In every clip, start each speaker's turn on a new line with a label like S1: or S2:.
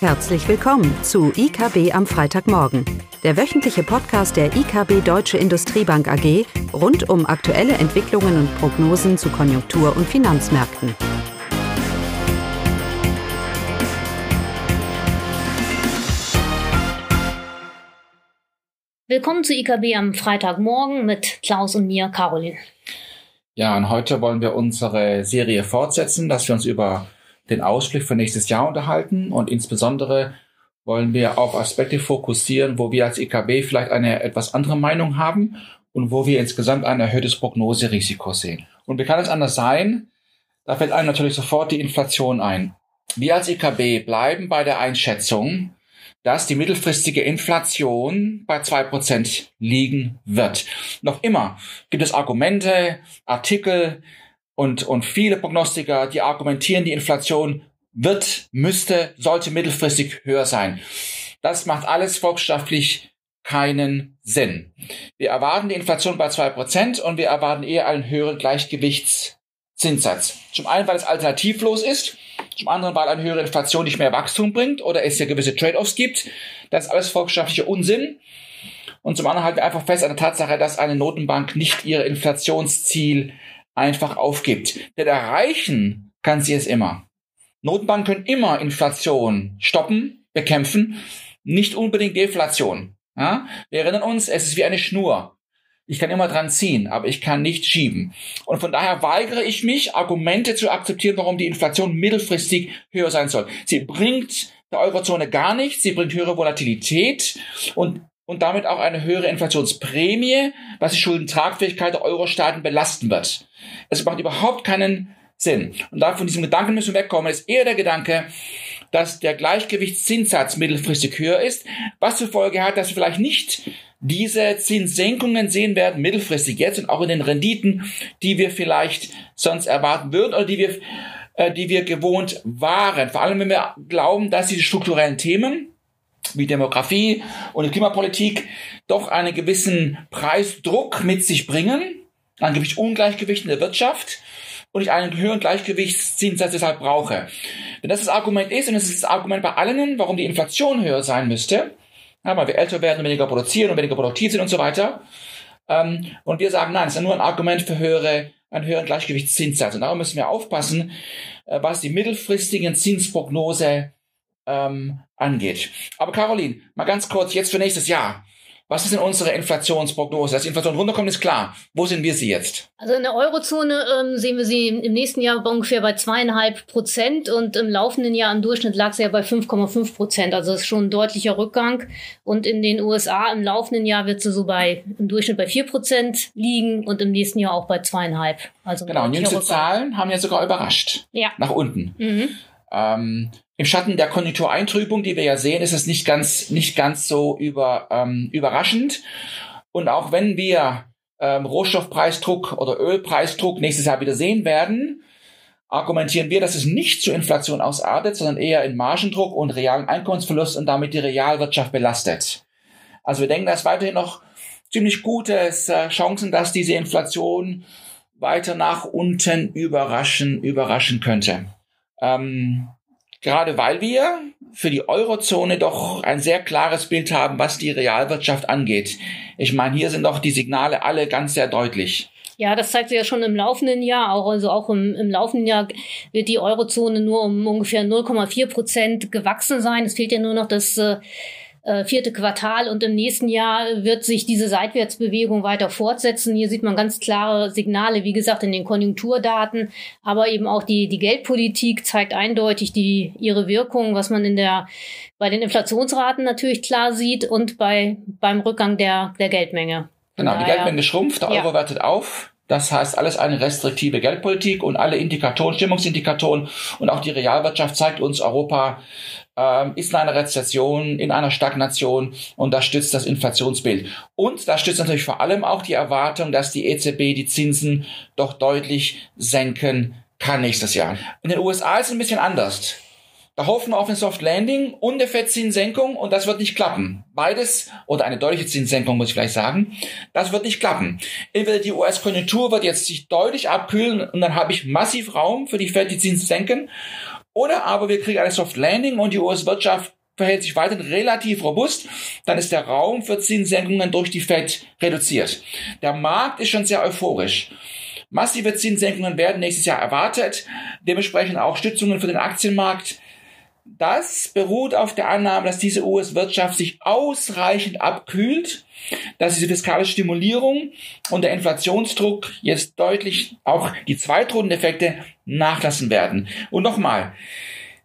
S1: Herzlich willkommen zu IKB am Freitagmorgen, der wöchentliche Podcast der IKB Deutsche Industriebank AG rund um aktuelle Entwicklungen und Prognosen zu Konjunktur- und Finanzmärkten.
S2: Willkommen zu IKB am Freitagmorgen mit Klaus und mir, Caroline.
S3: Ja, und heute wollen wir unsere Serie fortsetzen, dass wir uns über den Ausblick für nächstes Jahr unterhalten und insbesondere wollen wir auf Aspekte fokussieren, wo wir als EKB vielleicht eine etwas andere Meinung haben und wo wir insgesamt ein erhöhtes Prognoserisiko sehen. Und wie kann es anders sein? Da fällt einem natürlich sofort die Inflation ein. Wir als EKB bleiben bei der Einschätzung, dass die mittelfristige Inflation bei zwei Prozent liegen wird. Noch immer gibt es Argumente, Artikel, und, und viele Prognostiker, die argumentieren, die Inflation wird, müsste, sollte mittelfristig höher sein. Das macht alles volkswirtschaftlich keinen Sinn. Wir erwarten die Inflation bei zwei Prozent und wir erwarten eher einen höheren Gleichgewichtszinssatz. Zum einen, weil es alternativlos ist, zum anderen, weil eine höhere Inflation nicht mehr Wachstum bringt oder es ja gewisse Trade-offs gibt. Das ist alles volkswirtschaftlicher Unsinn. Und zum anderen halten wir einfach fest an der Tatsache, dass eine Notenbank nicht ihr Inflationsziel einfach aufgibt. Denn erreichen kann sie es immer. Notenbanken können immer Inflation stoppen, bekämpfen, nicht unbedingt Deflation. Ja? Wir erinnern uns, es ist wie eine Schnur. Ich kann immer dran ziehen, aber ich kann nicht schieben. Und von daher weigere ich mich, Argumente zu akzeptieren, warum die Inflation mittelfristig höher sein soll. Sie bringt der Eurozone gar nichts, sie bringt höhere Volatilität und und damit auch eine höhere Inflationsprämie, was die Schuldentragfähigkeit der Euro-Staaten belasten wird. Es macht überhaupt keinen Sinn. Und da von diesem Gedanken müssen wir wegkommen. Ist eher der Gedanke, dass der Gleichgewichtszinssatz mittelfristig höher ist, was zur Folge hat, dass wir vielleicht nicht diese Zinssenkungen sehen werden, mittelfristig jetzt und auch in den Renditen, die wir vielleicht sonst erwarten würden oder die wir, äh, die wir gewohnt waren. Vor allem, wenn wir glauben, dass diese strukturellen Themen, wie Demografie und Klimapolitik doch einen gewissen Preisdruck mit sich bringen, ein Gewicht Ungleichgewicht in der Wirtschaft und ich einen höheren Gleichgewichtszinssatz deshalb brauche. Wenn das das Argument ist, und es ist das Argument bei allen, warum die Inflation höher sein müsste, ja, weil wir älter werden und weniger produzieren und weniger produktiv sind und so weiter, ähm, und wir sagen, nein, es ist nur ein Argument für höhere, einen höheren Gleichgewichtszinssatz. Und darum müssen wir aufpassen, äh, was die mittelfristigen Zinsprognose ähm, angeht. Aber Caroline, mal ganz kurz jetzt für nächstes Jahr. Was ist denn unsere Inflationsprognose? Dass die Inflation runterkommt, ist klar. Wo sind wir sie jetzt?
S2: Also in der Eurozone ähm, sehen wir sie im nächsten Jahr ungefähr bei zweieinhalb Prozent und im laufenden Jahr im Durchschnitt lag sie ja bei 5,5 Prozent. Also das ist schon ein deutlicher Rückgang. Und in den USA im laufenden Jahr wird sie so bei im Durchschnitt bei vier Prozent liegen und im nächsten Jahr auch bei zweieinhalb.
S3: Also genau, und jüngste Zahlen haben ja sogar überrascht. Ja. Nach unten. Mhm. Ähm, Im Schatten der Konjunktureintrübung, die wir ja sehen, ist es nicht ganz, nicht ganz so über, ähm, überraschend. Und auch wenn wir ähm, Rohstoffpreisdruck oder Ölpreisdruck nächstes Jahr wieder sehen werden, argumentieren wir, dass es nicht zur Inflation ausartet, sondern eher in Margendruck und realen Einkommensverlust und damit die Realwirtschaft belastet. Also wir denken, dass weiterhin noch ziemlich gute äh, Chancen, dass diese Inflation weiter nach unten überraschen, überraschen könnte. Ähm, gerade weil wir für die Eurozone doch ein sehr klares Bild haben, was die Realwirtschaft angeht. Ich meine, hier sind doch die Signale alle ganz sehr deutlich.
S2: Ja, das zeigt sich ja schon im laufenden Jahr. Auch, also auch im, im laufenden Jahr wird die Eurozone nur um ungefähr 0,4 Prozent gewachsen sein. Es fehlt ja nur noch das äh, äh, vierte Quartal und im nächsten Jahr wird sich diese Seitwärtsbewegung weiter fortsetzen. Hier sieht man ganz klare Signale, wie gesagt, in den Konjunkturdaten, aber eben auch die, die Geldpolitik zeigt eindeutig die, ihre Wirkung, was man in der, bei den Inflationsraten natürlich klar sieht und bei, beim Rückgang der, der Geldmenge.
S3: Genau, die Geldmenge schrumpft, der Euro ja. wertet auf. Das heißt, alles eine restriktive Geldpolitik und alle Indikatoren, Stimmungsindikatoren und auch die Realwirtschaft zeigt uns, Europa ähm, ist in einer Rezession, in einer Stagnation und das stützt das Inflationsbild. Und das stützt natürlich vor allem auch die Erwartung, dass die EZB die Zinsen doch deutlich senken kann nächstes Jahr. In den USA ist es ein bisschen anders. Da hoffen wir auf eine Soft Landing und eine Fettzinssenkung und das wird nicht klappen. Beides, oder eine deutliche Zinssenkung muss ich vielleicht sagen, das wird nicht klappen. Entweder die US-Konjunktur wird jetzt sich deutlich abkühlen und dann habe ich massiv Raum für die Fed, die Zinsen senken. Oder aber wir kriegen eine Soft Landing und die US-Wirtschaft verhält sich weiterhin relativ robust, dann ist der Raum für Zinssenkungen durch die Fed reduziert. Der Markt ist schon sehr euphorisch. Massive Zinssenkungen werden nächstes Jahr erwartet, dementsprechend auch Stützungen für den Aktienmarkt. Das beruht auf der Annahme, dass diese US-Wirtschaft sich ausreichend abkühlt, dass diese fiskale Stimulierung und der Inflationsdruck jetzt deutlich auch die Zweitrundeneffekte nachlassen werden. Und nochmal,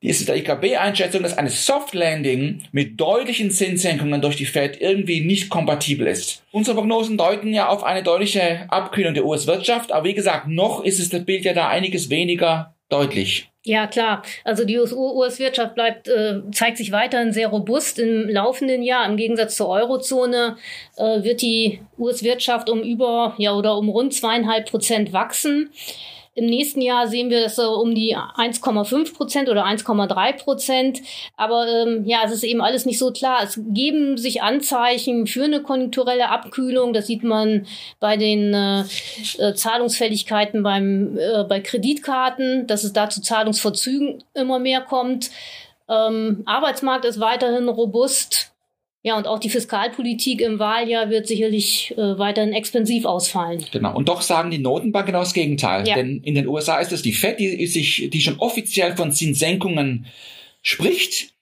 S3: ist der IKB-Einschätzung, dass eine Soft Landing mit deutlichen Zinssenkungen durch die Fed irgendwie nicht kompatibel ist. Unsere Prognosen deuten ja auf eine deutliche Abkühlung der US-Wirtschaft, aber wie gesagt, noch ist es das Bild ja da einiges weniger deutlich.
S2: Ja, klar. Also die US-Wirtschaft bleibt, äh, zeigt sich weiterhin sehr robust im laufenden Jahr. Im Gegensatz zur Eurozone äh, wird die US-Wirtschaft um über, ja, oder um rund zweieinhalb Prozent wachsen. Im nächsten Jahr sehen wir das so um die 1,5 Prozent oder 1,3 Prozent. Aber ähm, ja, es ist eben alles nicht so klar. Es geben sich Anzeichen für eine konjunkturelle Abkühlung. Das sieht man bei den äh, äh, Zahlungsfälligkeiten beim, äh, bei Kreditkarten, dass es da zu Zahlungsverzügen immer mehr kommt. Ähm, Arbeitsmarkt ist weiterhin robust. Ja, und auch die Fiskalpolitik im Wahljahr wird sicherlich äh, weiterhin expensiv ausfallen.
S3: Genau. Und doch sagen die Notenbanken genau das Gegenteil. Ja. Denn in den USA ist es die Fed, die sich, die schon offiziell von Zinssenkungen spricht,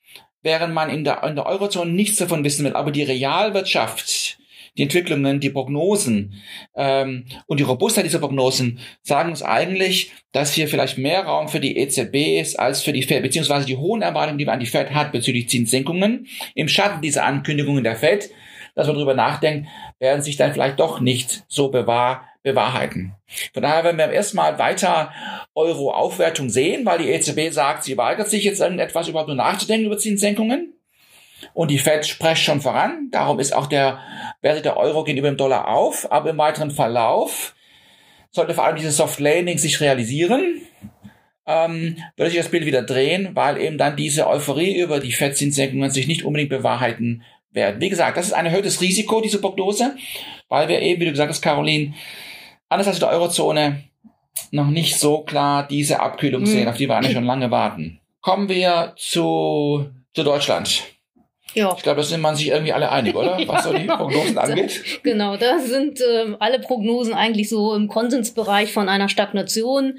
S3: während man in der, in der Eurozone nichts davon wissen will. Aber die Realwirtschaft, die Entwicklungen, die Prognosen ähm, und die Robustheit dieser Prognosen sagen uns eigentlich, dass hier vielleicht mehr Raum für die EZB ist als für die Fed, beziehungsweise die hohen Erwartungen, die man an die Fed hat bezüglich Zinssenkungen im Schatten dieser Ankündigungen der Fed, dass man darüber nachdenkt, werden sich dann vielleicht doch nicht so bewahr, bewahrheiten. Von daher werden wir erstmal weiter Euro-Aufwertung sehen, weil die EZB sagt, sie weigert sich jetzt irgendetwas überhaupt nur nachzudenken über Zinssenkungen. Und die Fed spricht schon voran. Darum ist auch der Werte der Euro gegenüber dem Dollar auf. Aber im weiteren Verlauf sollte vor allem dieses Soft Landing sich realisieren. Ähm, würde sich das Bild wieder drehen, weil eben dann diese Euphorie über die Fettzinssenkungen sich nicht unbedingt bewahrheiten werden. Wie gesagt, das ist ein erhöhtes Risiko, diese Prognose, weil wir eben, wie du gesagt hast, Caroline, anders als in der Eurozone noch nicht so klar diese Abkühlung mhm. sehen, auf die wir eigentlich schon lange warten. Kommen wir zu, zu Deutschland. Ja. Ich glaube, da sind man sich irgendwie alle einig, oder? Was so die Prognosen angeht.
S2: Genau, da sind äh, alle Prognosen eigentlich so im Konsensbereich von einer Stagnation.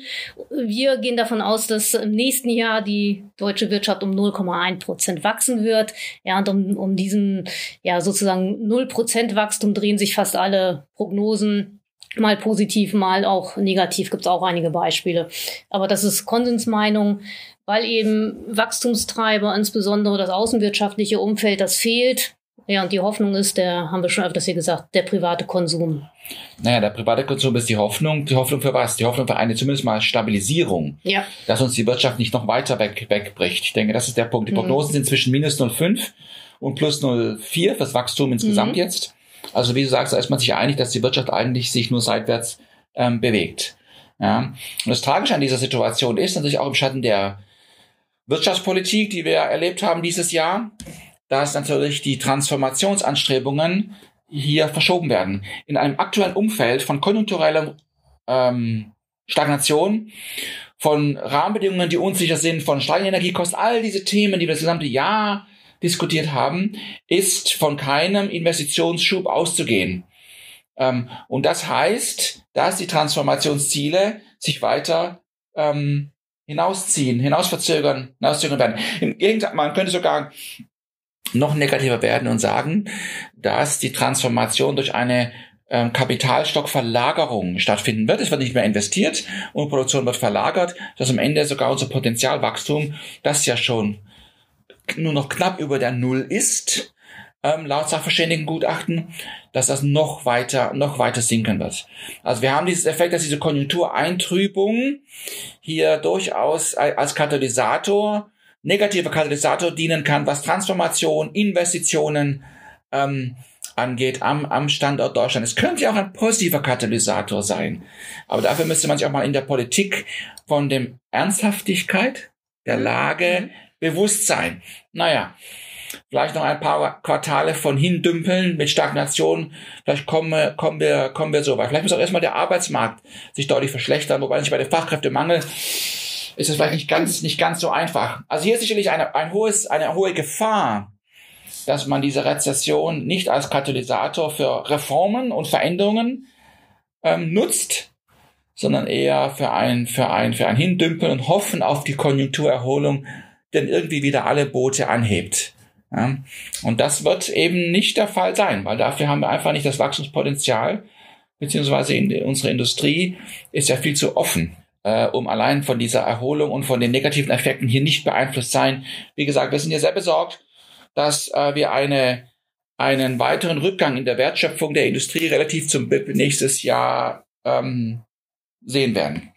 S2: Wir gehen davon aus, dass im nächsten Jahr die deutsche Wirtschaft um 0,1 Prozent wachsen wird. Ja, und um, um diesen, ja, sozusagen 0 Prozent Wachstum drehen sich fast alle Prognosen mal positiv, mal auch negativ, gibt es auch einige Beispiele. Aber das ist Konsensmeinung weil eben Wachstumstreiber, insbesondere das außenwirtschaftliche Umfeld, das fehlt. Ja, und die Hoffnung ist, der, haben wir schon öfters hier gesagt, der private Konsum.
S3: Naja, der private Konsum ist die Hoffnung. Die Hoffnung für was? Die Hoffnung für eine zumindest mal Stabilisierung. Ja. Dass uns die Wirtschaft nicht noch weiter weg, wegbricht. Ich denke, das ist der Punkt. Die mhm. Prognosen mhm. sind zwischen minus 0,5 und plus 0,4 fürs Wachstum insgesamt mhm. jetzt. Also wie du sagst, da ist man sich einig, dass die Wirtschaft eigentlich sich nur seitwärts ähm, bewegt. Ja. Und das Tragische an dieser Situation ist natürlich auch im Schatten der Wirtschaftspolitik, die wir erlebt haben dieses Jahr, dass natürlich die Transformationsanstrebungen hier verschoben werden. In einem aktuellen Umfeld von konjunktureller ähm, Stagnation, von Rahmenbedingungen, die unsicher sind, von steigenden Energiekosten, all diese Themen, die wir das gesamte Jahr diskutiert haben, ist von keinem Investitionsschub auszugehen. Ähm, und das heißt, dass die Transformationsziele sich weiter ähm, hinausziehen, hinausverzögern, hinauszögern werden. Im Gegenteil, man könnte sogar noch negativer werden und sagen, dass die Transformation durch eine ähm, Kapitalstockverlagerung stattfinden wird. Es wird nicht mehr investiert und Produktion wird verlagert, dass am Ende sogar unser Potenzialwachstum, das ja schon nur noch knapp über der Null ist, ähm, laut Sachverständigengutachten, dass das noch weiter, noch weiter sinken wird. Also wir haben dieses Effekt, dass diese Konjunktureintrübung hier durchaus als Katalysator, negativer Katalysator dienen kann, was Transformation, Investitionen ähm, angeht am, am Standort Deutschland. Es könnte ja auch ein positiver Katalysator sein. Aber dafür müsste man sich auch mal in der Politik von dem Ernsthaftigkeit der Lage mhm. bewusst sein. Naja, vielleicht noch ein paar Quartale von hindümpeln mit Stagnation. Vielleicht kommen, kommen wir, kommen wir so weit. Vielleicht muss auch erstmal der Arbeitsmarkt sich deutlich verschlechtern, wobei sich bei dem Fachkräftemangel ist es vielleicht nicht ganz, nicht ganz so einfach. Also hier ist sicherlich eine, ein hohes, eine hohe Gefahr, dass man diese Rezession nicht als Katalysator für Reformen und Veränderungen ähm, nutzt, sondern eher für ein, für ein, für ein Hindümpeln und Hoffen auf die Konjunkturerholung, denn irgendwie wieder alle Boote anhebt. Ja? Und das wird eben nicht der Fall sein, weil dafür haben wir einfach nicht das Wachstumspotenzial, beziehungsweise in, unsere Industrie ist ja viel zu offen, äh, um allein von dieser Erholung und von den negativen Effekten hier nicht beeinflusst sein. Wie gesagt, wir sind ja sehr besorgt, dass äh, wir eine, einen weiteren Rückgang in der Wertschöpfung der Industrie relativ zum BIP nächstes Jahr ähm, sehen werden.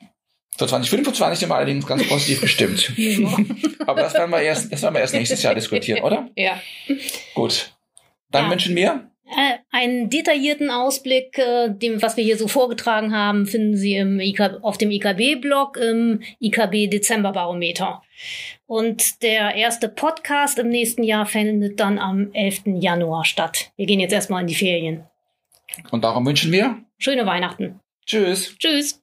S3: Für 2025 sind wir allerdings ganz positiv gestimmt. Aber das werden wir erst, das werden wir erst nächstes Jahr diskutieren, oder?
S2: Ja.
S3: Gut. Dann ja. wünschen wir
S2: äh, einen detaillierten Ausblick, äh, dem, was wir hier so vorgetragen haben, finden Sie im IK, auf dem IKB-Blog im IKB Dezemberbarometer. Und der erste Podcast im nächsten Jahr findet dann am 11. Januar statt. Wir gehen jetzt erstmal in die Ferien.
S3: Und darum wünschen wir
S2: schöne Weihnachten.
S3: Tschüss.
S2: Tschüss.